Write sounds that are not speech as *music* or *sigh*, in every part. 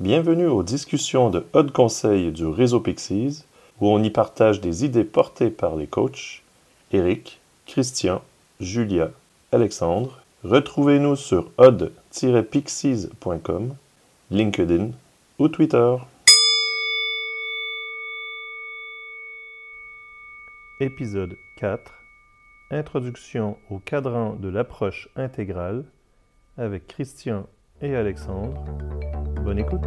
Bienvenue aux discussions de Haut Conseil du réseau Pixies, où on y partage des idées portées par les coachs Eric, Christian, Julia, Alexandre. Retrouvez-nous sur odd-pixies.com, LinkedIn ou Twitter. Épisode 4 Introduction au cadran de l'approche intégrale avec Christian et Alexandre. Bonne écoute.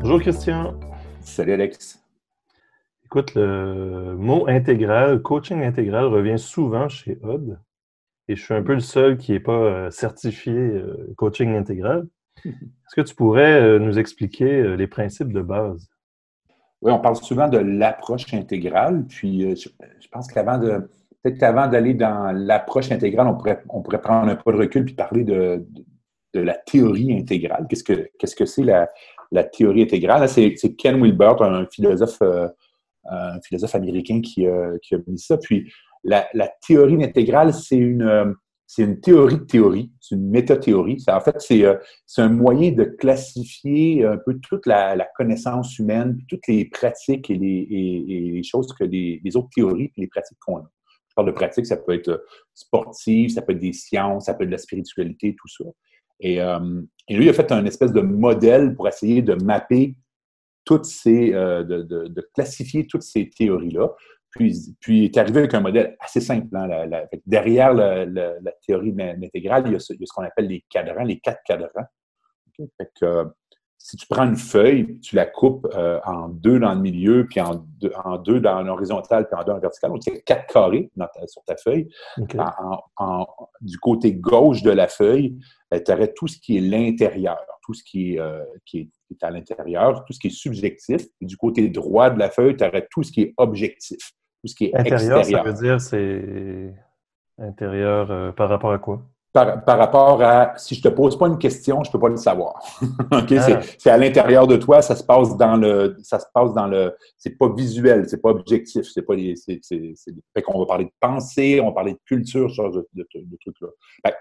Bonjour Christian. Salut Alex. Écoute, le mot intégral, coaching intégral revient souvent chez Odd. Et je suis un peu le seul qui n'est pas euh, certifié euh, coaching intégral. *laughs* Est-ce que tu pourrais euh, nous expliquer les principes de base? Oui, on parle souvent de l'approche intégrale. Puis je, pense qu'avant de peut-être qu'avant d'aller dans l'approche intégrale, on pourrait, prendre un peu de recul puis parler de, la théorie intégrale. Qu'est-ce que c'est la, théorie intégrale? C'est Ken Wilber, un philosophe, philosophe américain qui, qui a mis ça. Puis la, théorie intégrale, c'est une, euh, c'est une théorie de théorie, c'est une métathéorie. En fait, euh, c'est, un moyen de classifier un peu toute la, connaissance humaine, toutes les pratiques et les, choses que les, autres théories et les pratiques qu'on a. Je parle de pratiques, ça peut être euh, sportif, ça peut être des sciences, ça peut être de la spiritualité, tout ça. Et, lui, il a fait un espèce de modèle pour essayer de mapper toutes ces, de, classifier toutes ces théories-là. Puis, puis est arrivé avec un modèle assez simple. Hein, derrière la, théorie intégrale, il y a ce, qu'on appelle les cadrans, les quatre cadrans. Euh, si tu prends une feuille, tu la coupes euh, en deux dans le milieu, puis en deux, en deux dans l'horizontale, puis en deux en vertical. Donc, il y a quatre carrés sur ta feuille. du côté gauche de la feuille, euh, tu aurais tout ce qui est l'intérieur, tout ce qui est, qui est, à l'intérieur, tout ce qui est subjectif. Et du côté droit de la feuille, tu aurais tout ce qui est objectif tout ce qui est intérieur, extérieur. ça veut dire c'est intérieur euh, par rapport à quoi? Par, par, rapport à si je te pose pas une question, je peux pas le savoir. *laughs* okay? Ah. C'est à l'intérieur de toi, ça se passe dans le, ça se passe dans le, c'est pas visuel, c'est pas objectif, c'est pas, c'est, fait qu'on va parler de pensée, on va parler de culture, ce genre de, de, trucs là.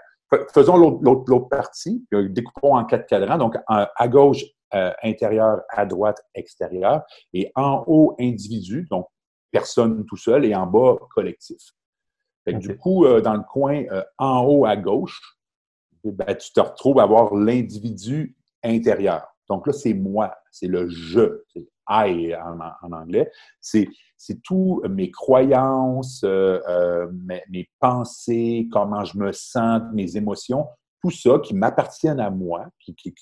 faisons l'autre partie, découpons en quatre cadrans. Donc à gauche euh, intérieur, à droite extérieur, et en haut individu. Donc personne tout seul et en bas, collectif. Du coup, euh, dans le coin euh, en haut à gauche, eh ben, tu te retrouves à avoir l'individu intérieur. Donc là, c'est moi, c'est le je, c'est I en, anglais. C'est, tout mes croyances, euh, mes, pensées, comment je me sens, mes émotions, tout ça qui m'appartiennent à moi, qui, qui,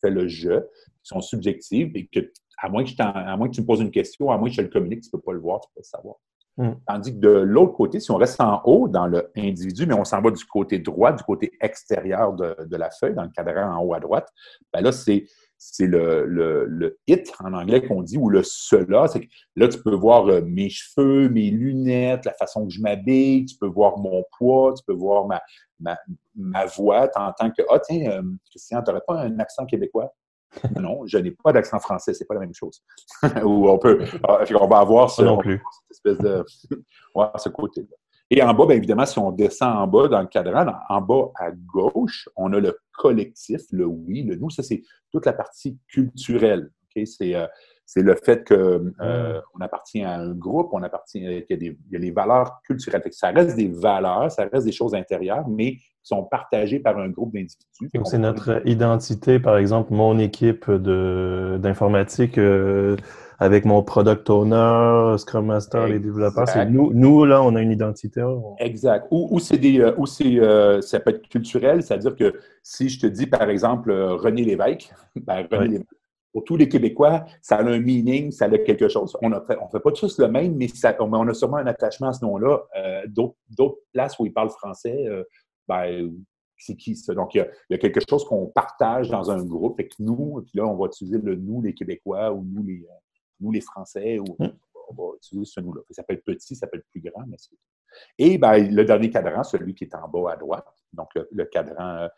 fait le je, qui sont subjectives et que à moins, que je à moins que tu me poses une question, à moins que je te le communique, tu ne peux pas le voir, tu ne peux pas le savoir. Hmm. Tandis que de l'autre côté, si on reste en haut dans l'individu, mais on s'en va du côté droit, du côté extérieur de, la feuille, dans le cadran en haut à droite, ben là, c'est c'est le, le, it en anglais qu'on dit, ou le cela. C'est que là, tu peux voir euh, mes cheveux, mes lunettes, la façon que je m'habille, tu peux voir mon poids, tu peux voir ma, ma, ma voix. Tu entends que, ah, tiens, euh, Christian, tu n'aurais pas un accent québécois? *laughs* non, je n'ai pas d'accent français, c'est pas la même chose. *laughs* Ou on peut, ah, on va avoir ce, non plus. cette espèce de, *laughs* ce côté-là. Et en bas, bien évidemment, si on descend en bas dans le cadran, en bas à gauche, on a le collectif, le oui, le nous. Ça, c'est toute la partie culturelle. C'est euh, c'est le fait qu'on euh, mm. appartient à un groupe, on appartient, il y a, des, il y a les valeurs culturelles. ça reste des valeurs, ça reste des choses intérieures, mais qui sont partagées par un groupe d'individus. Donc, c'est notre identité, par exemple, mon équipe d'informatique euh, avec mon product owner, Scrum Master, les développeurs. C'est nous, nous, là, on a une identité. Exact. Ou, c'est des, euh, ou c'est, ça peut être culturel, c'est-à-dire que si je te dis, par exemple, René Lévesque, *laughs* ben, René Lévesque, pour tous les Québécois, ça a un meaning, ça a quelque chose. On ne fait, pas tous le même, mais ça, on a sûrement un attachement à ce nom-là. Euh, d'autres places où ils parlent français, euh, ben, c'est qui ça? Donc, il y, a, quelque chose qu'on partage dans un groupe. Que nous, puis là, on va utiliser le nous, les Québécois, ou nous, les, euh, nous, les Français, ou mm. on va utiliser ce nous-là. Ça peut être petit, ça peut être plus grand, mais c'est Et ben, le dernier cadran, celui qui est en bas à droite, donc le, cadran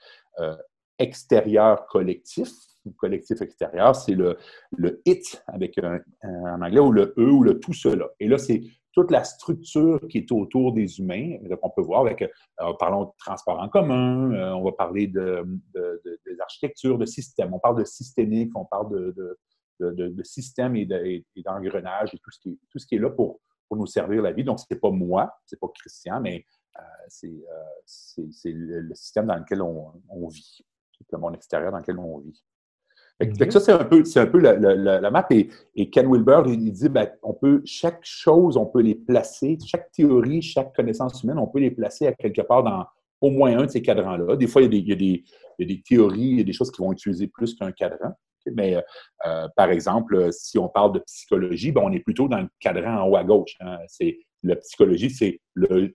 extérieur collectif. Collectif extérieur, c'est le, le it avec un, en anglais ou le e ou le tout cela. Et là, c'est toute la structure qui est autour des humains. qu'on peut voir avec, euh, parlons de transport en commun, euh, on va parler de, de, de, des architectures, de systèmes. On parle de systémique, on parle de, de, système et d'engrenage et, tout, ce qui est, tout ce qui est là pour, pour nous servir la vie. Donc, ce n'est pas moi, ce n'est pas Christian, mais euh, c'est le, système dans lequel on, on vit, le monde extérieur dans lequel on vit ça, c'est un peu, c'est un peu la, la, map. Et, Ken Wilber, il dit, ben, on peut, chaque chose, on peut les placer, chaque théorie, chaque connaissance humaine, on peut les placer à quelque part dans au moins un de ces cadrans-là. Des fois, il y, a des, il, y a des, il y a des, théories, il y a des choses qui vont utiliser plus qu'un cadran. Mais euh, par exemple, si on parle de psychologie, ben, on est plutôt dans le cadran en haut à gauche. Hein. C'est, la psychologie, c'est le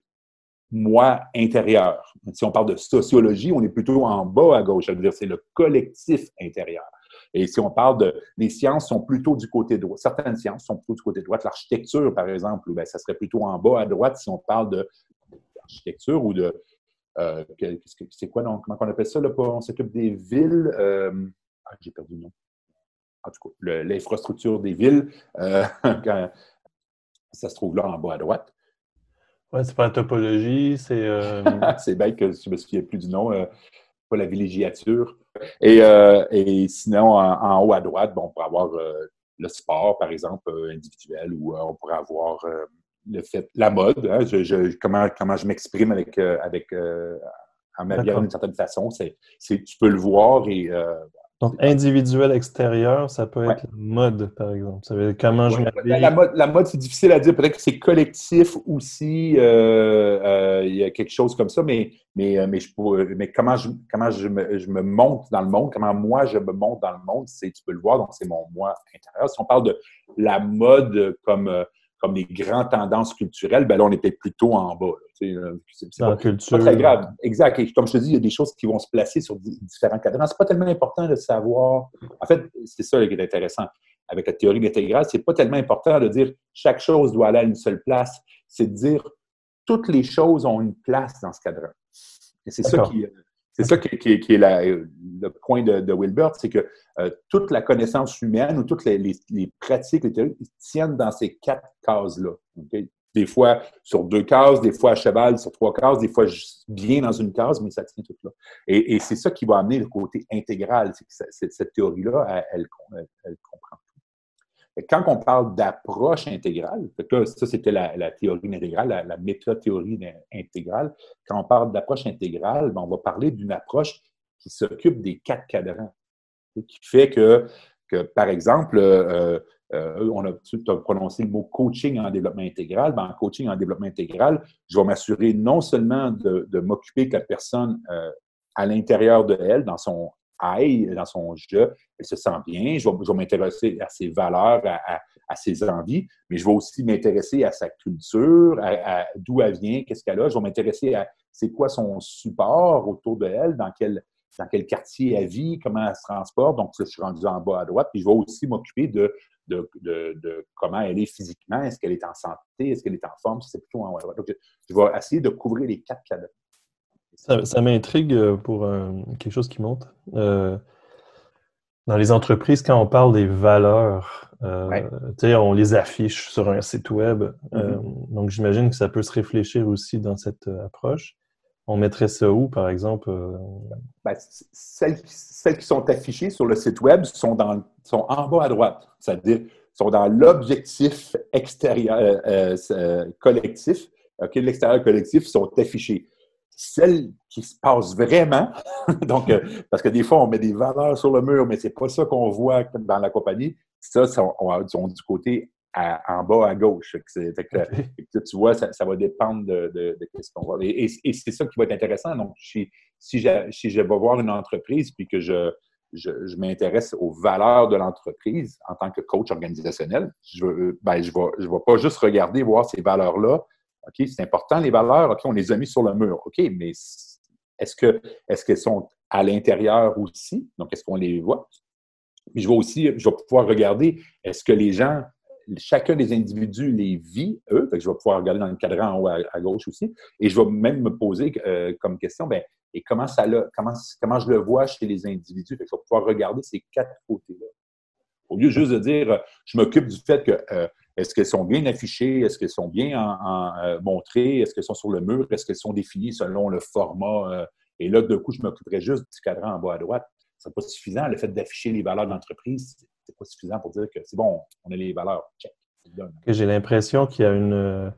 moi intérieur. Si on parle de sociologie, on est plutôt en bas à gauche. C'est-à-dire, c'est le collectif intérieur. Et si on parle de. Les sciences sont plutôt du côté droit. Certaines sciences sont plutôt du côté droit. L'architecture, par exemple, ben, ça serait plutôt en bas à droite si on parle d'architecture ou de. Euh, c'est quoi, donc, comment on appelle ça? Là, on s'occupe des villes. Euh, ah, j'ai perdu le nom. En tout cas, l'infrastructure des villes, euh, *laughs* ça se trouve là en bas à droite. Oui, c'est pas la topologie, c'est. *laughs* c'est bête que je me souviens plus du nom. pas la villégiature. Et, euh, et sinon, en, haut à droite, bon, on pourrait avoir euh, le sport, par exemple, euh, individuel, ou on pourrait avoir le fait, la mode, hein, je, comment, comment je m'exprime avec, avec en m'habillant d'une certaine façon. C'est, tu peux le voir et donc, individuel extérieur, ça peut être mode, par exemple. Ça veut dire comment je m'habille. La mode, la mode c'est difficile à dire. Peut-être que c'est collectif aussi. Euh, euh, il y a quelque chose comme ça, mais, mais, euh, mais, je mais comment, je, comment je, me, je me monte dans le monde, comment moi je me monte dans le monde, c'est, tu peux le voir, donc c'est mon moi intérieur. Si on parle de la mode comme comme les grandes tendances culturelles, ben là, on était plutôt en bas. C'est pas, très grave. Exact. Et comme je te dis, il y a des choses qui vont se placer sur différents cadrans. C'est pas tellement important de savoir. En fait, c'est ça qui est intéressant avec la théorie intégrale. C'est pas tellement important de dire chaque chose doit aller à une seule place. C'est de dire toutes les choses ont une place dans ce cadran. Et c'est ça qui, c'est ça qui, est le point de, Wilbert, c'est que euh, toute la connaissance humaine ou toutes les, pratiques, les théories tiennent dans ces quatre cases-là. Des fois sur deux cases, des fois à cheval sur trois cases, des fois bien dans une case, mais ça tient tout là. Et, c'est ça qui va amener le côté intégral. Que cette théorie-là, elle, comprend quand on parle d'approche intégrale, ça c'était la, théorie intégrale, la, la métathéorie intégrale, quand on parle d'approche intégrale, ben, on va parler d'une approche qui s'occupe des quatre cadrans, qui fait que, par exemple, euh, euh, on a, tu as prononcé le mot coaching en développement intégral. Ben, en coaching en développement intégral, je vais m'assurer non seulement de, m'occuper que la personne euh, à l'intérieur de elle, dans son dans son jeu, elle se sent bien. Je vais, m'intéresser à ses valeurs, à, ses envies, mais je vais aussi m'intéresser à sa culture, à, d'où elle vient, qu'est-ce qu'elle a. Je vais m'intéresser à c'est quoi son support autour de elle, dans quel, dans quel quartier elle vit, comment elle se transporte. Donc, je suis rendu en bas à droite. Puis, je vais aussi m'occuper de, de, de, comment elle est physiquement. Est-ce qu'elle est en santé? Est-ce qu'elle est en forme? C'est plutôt en haut à droite. Donc, je, vais essayer de couvrir les quatre cadrans. Ça, m'intrigue euh, pour quelque chose qui monte. Euh, dans les entreprises, quand on parle des valeurs, euh, on les affiche sur un site web. Mm-hmm. donc, j'imagine que ça peut se réfléchir aussi dans cette approche. On mettrait ça où, par exemple? Ben, celles, qui sont affichées sur le site web sont, dans, sont en bas à droite, c'est-à-dire sont dans l'objectif extérieur collectif. L'extérieur collectif sont affichés celles qui se passent vraiment. *laughs* Donc, euh, parce que des fois, on met des valeurs sur le mur, mais c'est pas ça qu'on voit dans la compagnie. Ça, on, sont du côté en bas à gauche. tu vois, ça, va dépendre de, ce qu'on voit. Et, c'est ça qui va être intéressant. Donc, si, si, je, vais voir une entreprise puis que je, je, m'intéresse aux valeurs de l'entreprise en tant que coach organisationnel, je ne ben, je vais, je vais pas juste regarder, voir ces valeurs-là, OK, c'est important, les valeurs, OK, on les a mis sur le mur. OK, mais est-ce que est-ce qu'elles sont à l'intérieur aussi? Donc, est-ce qu'on les voit? Puis je vais aussi, je vais pouvoir regarder, est-ce que les gens, chacun des individus les vit, eux, je vais pouvoir regarder dans le cadran en haut à, gauche aussi, et je vais même me poser euh, comme question, bien, et comment, ça comment, comment je le vois chez les individus? Je vais pouvoir regarder ces quatre côtés-là. Au lieu juste de dire, je m'occupe du fait que euh, est-ce qu'elles sont bien affichées, est-ce qu'elles sont bien en, euh, montrées, est-ce qu'elles sont sur le mur, est-ce qu'elles sont définies selon le format. Euh, et là, de coup, je m'occuperai juste du cadran en bas à droite. Ce n'est pas suffisant. Le fait d'afficher les valeurs de l'entreprise, c'est pas suffisant pour dire que c'est bon, on a les valeurs. Check. J'ai l'impression qu'il y a une,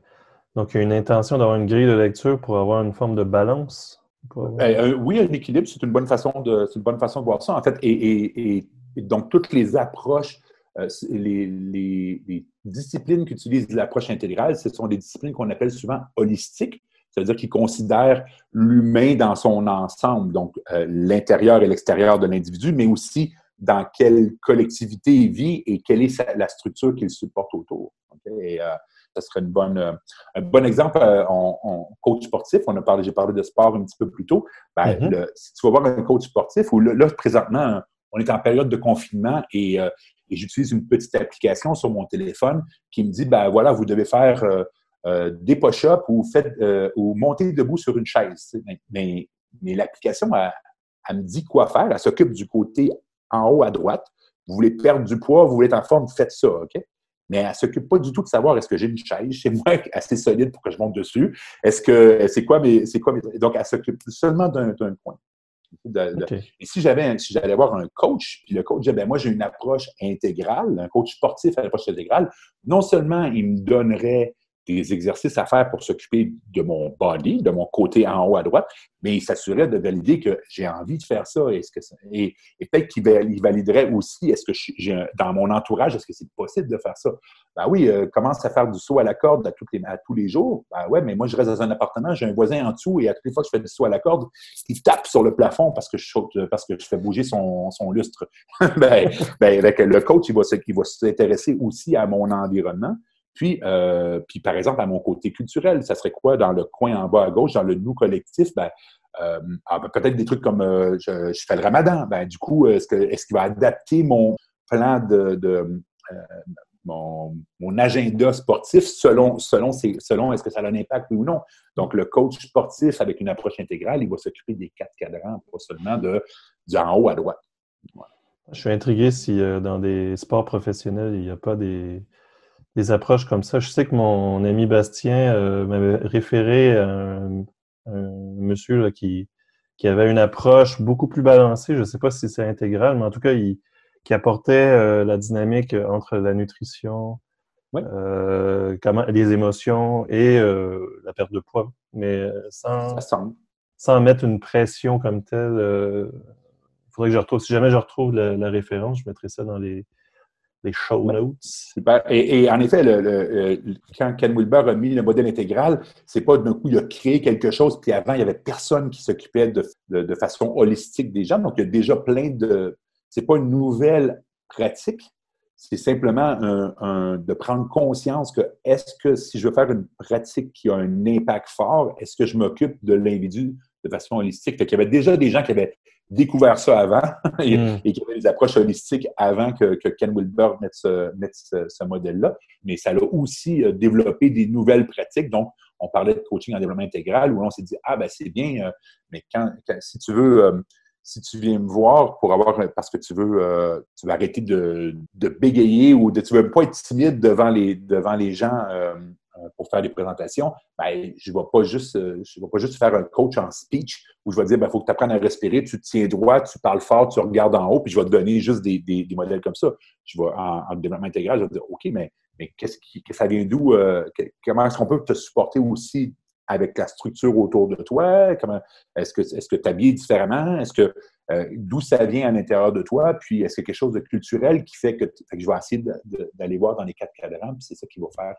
donc, il y a une intention d'avoir une grille de lecture pour avoir une forme de balance. Ben, oui, un équilibre, c'est une bonne façon de, une bonne façon de voir ça, en fait. Et, donc, toutes les approches, euh, les, disciplines qu'utilisent l'approche intégrale, ce sont des disciplines qu'on appelle souvent holistiques. Ça veut dire qu'ils considèrent l'humain dans son ensemble, donc euh, l'intérieur et l'extérieur de l'individu, mais aussi dans quelle collectivité il vit et quelle est la structure qu'il supporte autour. Et, euh, ça serait une bonne, euh, un bon exemple en, euh, coach sportif. On a parlé, j'ai parlé de sport un petit peu plus tôt. Ben, mm-hmm. si tu vas voir un coach sportif, où là, présentement, on est en période de confinement et, euh, j'utilise une petite application sur mon téléphone qui me dit, ben voilà, vous devez faire des push-ups ou, faites, ou monter debout sur une chaise. Mais, mais, l'application, elle, elle, me dit quoi faire. Elle s'occupe du côté en haut à droite. Vous voulez perdre du poids, vous voulez être en forme, faites ça, OK? mais elle ne s'occupe pas du tout de savoir est-ce que j'ai une chaise chez moi *laughs* assez solide pour que je monte dessus? Est-ce que c'est quoi mes. C'est quoi donc, elle s'occupe seulement d'un point. Et si j'avais si j'allais avoir un coach, puis le coach disait ben moi j'ai une approche intégrale, un coach sportif à l'approche intégrale, non seulement il me donnerait des exercices à faire pour s'occuper de mon body, de mon côté en haut à droite, mais il s'assurait de valider que j'ai envie de faire ça. Et, peut-être qu'il validerait aussi, est-ce que dans mon entourage, est-ce que c'est possible de faire ça? Ben oui, euh, commence à faire du saut à la corde à, tous les jours. Ben ouais, mais moi, je reste dans un appartement, j'ai un voisin en dessous et à toutes les fois que je fais du saut à la corde, il tape sur le plafond parce que je parce que je fais bouger son, lustre. *laughs* ben, ben le coach, il va s'intéresser aussi à mon environnement. Puis, euh, puis, par exemple, à mon côté culturel, ça serait quoi dans le coin en bas à gauche, dans le nous collectif? Ben, euh, ah, ben, peut-être des trucs comme euh, je, fais le ramadan. Ben, du coup, est-ce qu'il va adapter mon plan de, mon, agenda sportif selon, selon, selon est-ce que ça a un impact ou non? Donc, le coach sportif avec une approche intégrale, il va s'occuper des quatre cadrans, pas seulement de, du en haut à droite. Je suis intrigué si dans des sports professionnels, il n'y a pas des, des approches comme ça. Je sais que mon ami Bastien euh, m'avait référé à un, monsieur qui, qui avait une approche beaucoup plus balancée. Je ne sais pas si c'est intégral, mais en tout cas, il, qui apportait euh, la dynamique entre la nutrition, euh, comment, les émotions et la perte de poids, mais sans, sans mettre une pression comme telle. Il faudrait que je retrouve, si jamais je retrouve la référence, je mettrai ça dans les, les show notes. Super. Et, en effet, quand Ken Wilber a mis le modèle intégral, c'est pas d'un coup, il a créé quelque chose, puis avant, il n'y avait personne qui s'occupait de, façon holistique des gens. Donc, il y a déjà plein de. C'est pas une nouvelle pratique, c'est simplement de prendre conscience que est-ce que si je veux faire une pratique qui a un impact fort, est-ce que je m'occupe de l'individu de façon holistique? il y avait déjà des gens qui avaient découvert ça avant *laughs* et, mm. qu'il y avait des approches holistiques avant que, Ken Wilber mette ce, modèle-là. Mais ça a aussi euh, développé des nouvelles pratiques. Donc, on parlait de coaching en développement intégral où on s'est dit, ah ben c'est bien, euh, mais quand, si tu veux, euh, si tu viens me voir pour avoir, parce que tu veux, tu veux arrêter de, bégayer ou de, tu veux pas être timide devant les, devant les gens euh, pour faire des présentations, ben, je ne vais pas juste euh, vais pas juste faire un coach en speech où je vais dire il ben, faut que tu apprennes à respirer, tu te tiens droit, tu parles fort, tu regardes en haut, puis je vais te donner juste des, des, modèles comme ça. Je vais en, développement intégral, je vais te dire OK, mais, mais qu'est-ce qui ça vient d'où? Euh, comment est-ce qu'on peut te supporter aussi avec la structure autour de toi? Comment est-ce que est-ce que tu habilles différemment? Est-ce que d'où ça vient à l'intérieur de toi? Puis est-ce qu'il y a quelque chose de culturel qui fait que, fait que je vais essayer d'aller voir dans les quatre cadrans, puis c'est ça qui va faire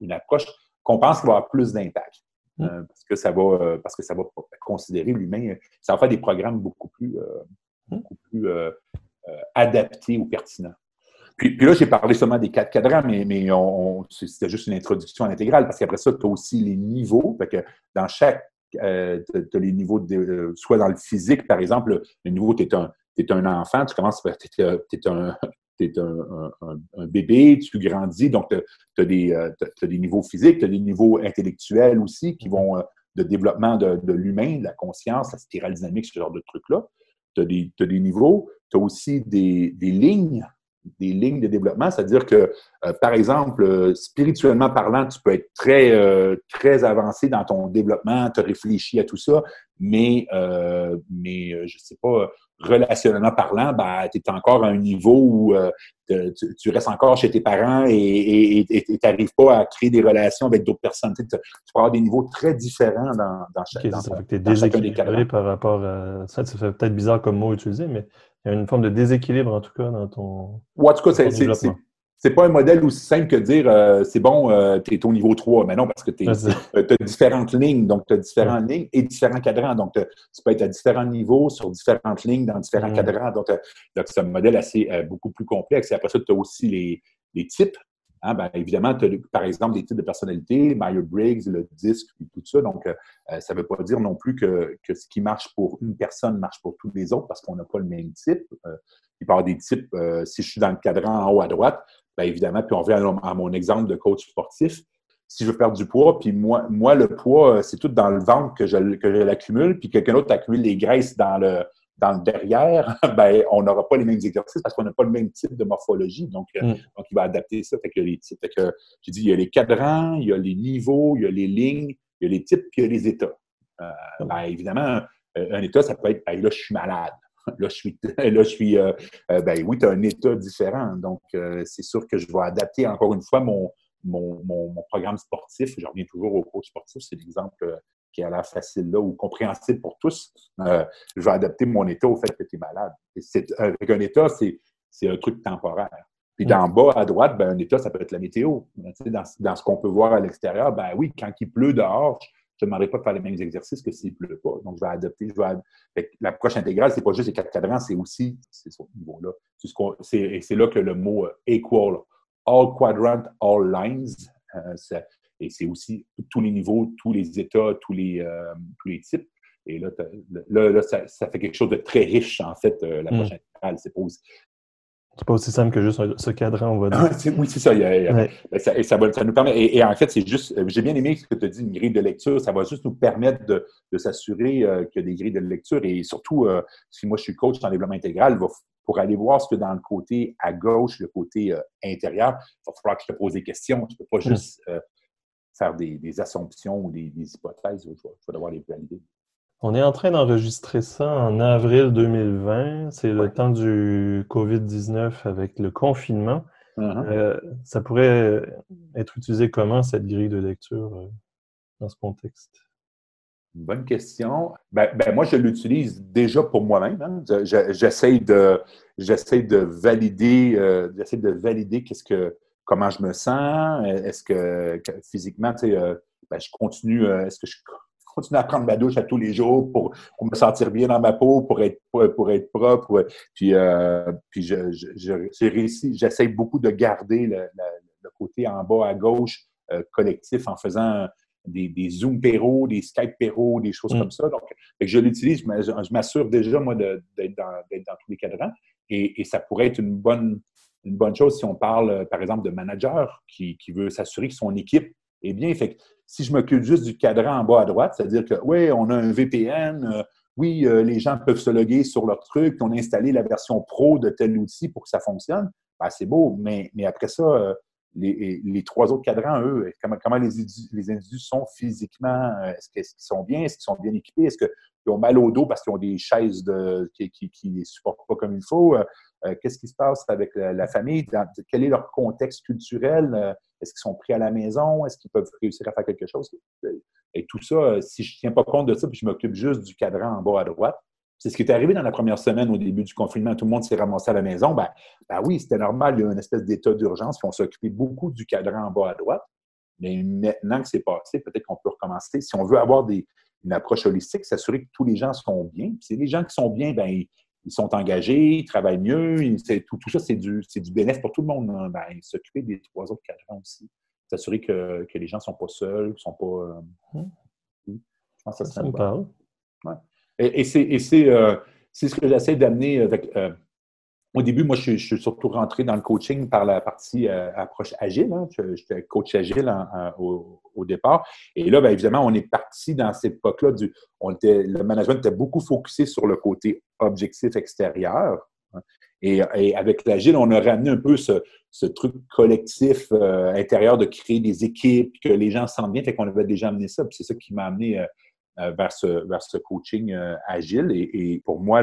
une approche qu'on pense qu'il va avoir plus d'impact. Mm. Euh, parce que ça va euh, parce que ça va considérer l'humain, ça va faire des programmes beaucoup plus, euh, mm. beaucoup plus adaptés ou pertinents. Puis, puis là, j'ai parlé seulement des quatre cadrans, mais, mais c'était juste une introduction à l'intégrale, parce qu'après ça, tu as aussi les niveaux. Fait que dans chaque, tu as les niveaux, de, soit dans le physique, par exemple, le niveau, tu es un, un enfant, tu commences, tu es, un, *laughs* tu es un, bébé, tu grandis, donc tu as, euh, des niveaux physiques, tu as des niveaux intellectuels aussi qui vont euh, de développement de, l'humain, de la conscience, la spirale dynamique, ce genre de trucs-là. Tu as, as, des niveaux, tu as aussi des, des lignes des lignes de développement, c'est-à-dire que, euh, par exemple, euh, spirituellement parlant, tu peux être très, euh, très avancé dans ton développement, tu réfléchi à tout ça, mais, mais je ne sais pas, relationnellement parlant, ben, tu es encore à un niveau où tu, restes encore chez tes parents et tu n'arrives pas à créer des relations avec d'autres personnes. Tu, peux avoir des niveaux très différents dans, dans, chaque, okay, ça es déséquilibré par rapport à ça. Ça fait peut-être bizarre comme mot utilisé, mais y a une forme de déséquilibre, en tout cas, dans ton. Ou en tout cas, c'est. C'est pas un modèle aussi simple que dire euh, c'est bon, euh, tu es au niveau 3. Mais non, parce que tu as différentes lignes, donc tu as différentes lignes et différents cadrans. Donc, tu peux être à différents niveaux sur différentes lignes dans différents cadrans. Donc, c'est un modèle assez euh, beaucoup plus complexe. Et après ça, tu as aussi les, les types. Hein, ben, évidemment, tu as, par exemple, des types de personnalité, Myers-Briggs, le disque, tout ça. Donc, euh, ça ne veut pas dire non plus que, ce qui marche pour une personne marche pour tous les autres parce qu'on n'a pas le même type. Euh, il peut y des types, euh, si je suis dans le cadran en haut à droite, bien évidemment, puis on revient à, mon exemple de coach sportif. Si je veux perdre du poids, puis moi, moi le poids, c'est tout dans le ventre que je, que je l'accumule, puis quelqu'un d'autre accumule les graisses dans le, dans le derrière, *laughs* ben, on n'aura pas les mêmes exercices parce qu'on n'a pas le même type de morphologie. Donc, mm. donc il va adapter ça. Fait que les types. Fait que, j'ai dit, il y a les cadrans, il y a les niveaux, il y a les lignes, il y a les types, puis il y a les états. Euh, ben, évidemment, euh, un état, ça peut être, ben, là, je suis malade. *laughs* Là, je suis, *laughs* là, je suis euh, ben oui, tu as un état différent. Donc, c'est sûr que je vais adapter encore une fois mon, mon, mon, programme sportif. Je reviens toujours au coach sportif, c'est l'exemple qui a l'air facile là ou compréhensible pour tous. je vais adapter mon état au fait que tu es malade. avec un état, c'est un truc temporaire. Puis d'en bas à droite, ben, un état, ça peut être la météo. Dans, dans ce qu'on peut voir à l'extérieur, ben oui, quand il pleut dehors, je ne demanderai pas de faire les mêmes exercices que s'il ne pleut pas. Donc, je vais adopter. Je vais L'approche intégrale, ce n'est pas juste les quatre cadrans, c'est aussi c'est ce niveau-là. Et c'est là que le mot euh, equal, all quadrant, all lines, euh, et c'est aussi tous les niveaux, tous les états, tous les, euh, tous les types. Et là, là, ça, fait quelque chose de très riche, en fait, mm. intégrale. C'est pas aussi, c'est pas aussi simple que juste ce cadran, on va dire. oui, c'est ça. Ça, ça, nous permet. Et, en fait, c'est juste. Euh, j'ai bien aimé ce que tu as dit, une grille de lecture. Ça va juste nous permettre de, s'assurer euh, qu'il y a des grilles de lecture. Et surtout, euh, si moi je suis coach en développement intégral, pour aller voir ce que dans le côté à gauche, le côté intérieur, il va falloir que je te pose des questions. Tu ne peux pas mm. juste faire des, assumptions ou des, hypothèses. Il faut devoir les valider. On est en train d'enregistrer ça en avril 2020. C'est le temps du COVID-19 avec le confinement. Uh-huh. Euh, ça pourrait être utilisé comment, cette grille de lecture, euh, dans ce contexte? Bonne question. Ben, ben moi, je l'utilise déjà pour moi-même. Hein. J'essaie de, de valider, euh, de valider qu'est-ce que, comment je me sens. Est-ce que, physiquement, tu sais, ben, je continue, est-ce que je continuer à prendre ma douche à tous les jours pour, me sentir bien dans ma peau, pour être, pour, être propre. Puis, euh, puis j'ai réussi, j'essaie beaucoup de garder le, côté en bas à gauche euh, collectif en faisant des, des Zoom Péro, des Skype Péro, des choses mm. comme ça. Donc, je l'utilise, je m'assure déjà, moi, d'être dans, dans, tous les cadrans. Et, ça pourrait être une bonne, une bonne chose si on parle, par exemple, de manager qui, qui veut s'assurer que son équipe est bien. Fait si je m'occupe juste du cadran en bas à droite, c'est-à-dire que oui, on a un VPN, euh, oui, euh, les gens peuvent se loguer sur leur truc, on a installé la version pro de tel outil pour que ça fonctionne, ben, c'est beau, mais, mais après ça, euh, les, les, trois autres cadrans, eux, comment, comment les, les, individus sont physiquement, est-ce qu'ils sont bien, est-ce qu'ils sont bien équipés, est-ce qu'ils ont mal au dos parce qu'ils ont des chaises de, qui ne les supportent pas comme il faut, qu'est-ce qui se passe avec la, famille, quel est leur contexte culturel, est-ce qu'ils sont pris à la maison? Est-ce qu'ils peuvent réussir à faire quelque chose? Et tout ça, euh, si je ne tiens pas compte de ça, puis je m'occupe juste du cadran en bas à droite, c'est ce qui est arrivé dans la première semaine au début du confinement. Tout le monde s'est ramassé à la maison. Ben, ben oui, c'était normal. Il y a une espèce d'état d'urgence. On s'est occupé beaucoup du cadran en bas à droite. Mais maintenant que c'est passé, peut-être qu'on peut recommencer. Si on veut avoir une approche holistique, s'assurer que tous les gens sont bien. Puis c'est les gens qui sont bien, ben, sont engagés, ils travaillent mieux. tout, tout, ça, c'est du, du bénéfice pour tout le monde. Hein. Ben, s'occuper des trois autres cadrans aussi. S'assurer que, que, les gens ne sont pas seuls, ne sont pas. Euh, hum. Je pense que ça, ça me parle. Ouais. Et, et euh, c'est ce que j'essaie d'amener avec. Euh, au début, moi, je, suis surtout rentré dans le coaching par la partie approche agile. Hein. J'étais coach agile au, départ. Et là, bien, évidemment, on est parti dans cette époque-là. Du, on était, le management était beaucoup focusé sur le côté objectif extérieur. Hein. Et, avec l'Agile, on a ramené un peu ce, truc collectif euh, intérieur de créer des équipes, que les gens sentent bien. Fait qu'on avait déjà amené ça. Puis c'est ça qui m'a amené euh, vers, ce, coaching agile. Et, pour moi,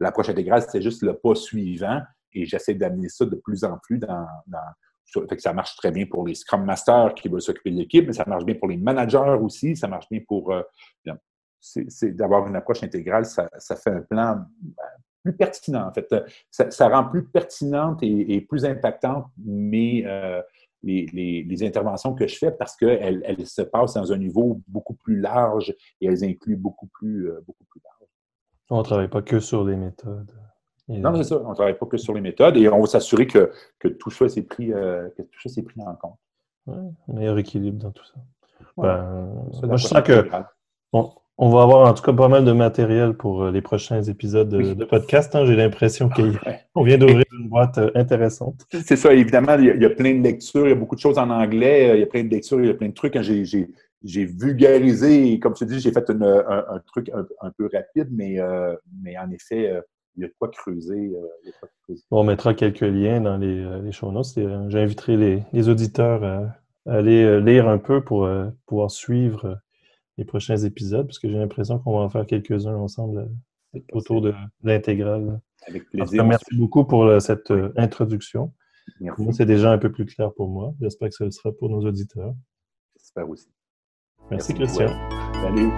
l'approche intégrale, c'était juste le pas suivant. Et j'essaie d'amener ça de plus en plus dans, fait ça marche très bien pour les Scrum Masters qui veulent s'occuper de l'équipe, mais ça marche bien pour les managers aussi, ça marche bien pour euh, c'est d'avoir une approche intégrale, ça, fait un plan ben, plus pertinent, en fait. Ça, rend plus pertinente et, plus impactante mais euh, les, interventions que je fais parce qu'elles elles se passent dans un niveau beaucoup plus large et elles incluent beaucoup plus, euh, beaucoup plus large. On ne travaille pas que sur les méthodes. Non, c'est ça. On ne travaille pas que sur les méthodes et on va s'assurer que, tout ça s'est pris, euh, pris en compte. Ouais, meilleur équilibre dans tout ça. Ben, moi, je sens que on, va avoir en tout cas pas mal de matériel pour euh, les prochains épisodes de, podcast. Hein. J'ai l'impression qu'on vient d'ouvrir une boîte euh, intéressante. C'est ça, évidemment, il y, a, plein de lectures, il y a beaucoup de choses en anglais, il y a plein de lectures, il y a plein de trucs. J'ai vulgarisé, comme tu dis, j'ai fait un, truc un, peu rapide, mais, mais en effet, il y a de quoi creuser. Euh, on mettra quelques liens dans les, euh, les show notes. Euh, j'inviterai les, auditeurs à, aller lire un peu pour pouvoir suivre les prochains épisodes, parce que j'ai l'impression qu'on va en faire quelques-uns ensemble autour de l'intégrale. Avec plaisir. merci beaucoup pour cette introduction. Merci. c'est déjà un peu plus clair pour moi. J'espère que le sera pour nos auditeurs. J'espère aussi. Merci, Christian. Salut.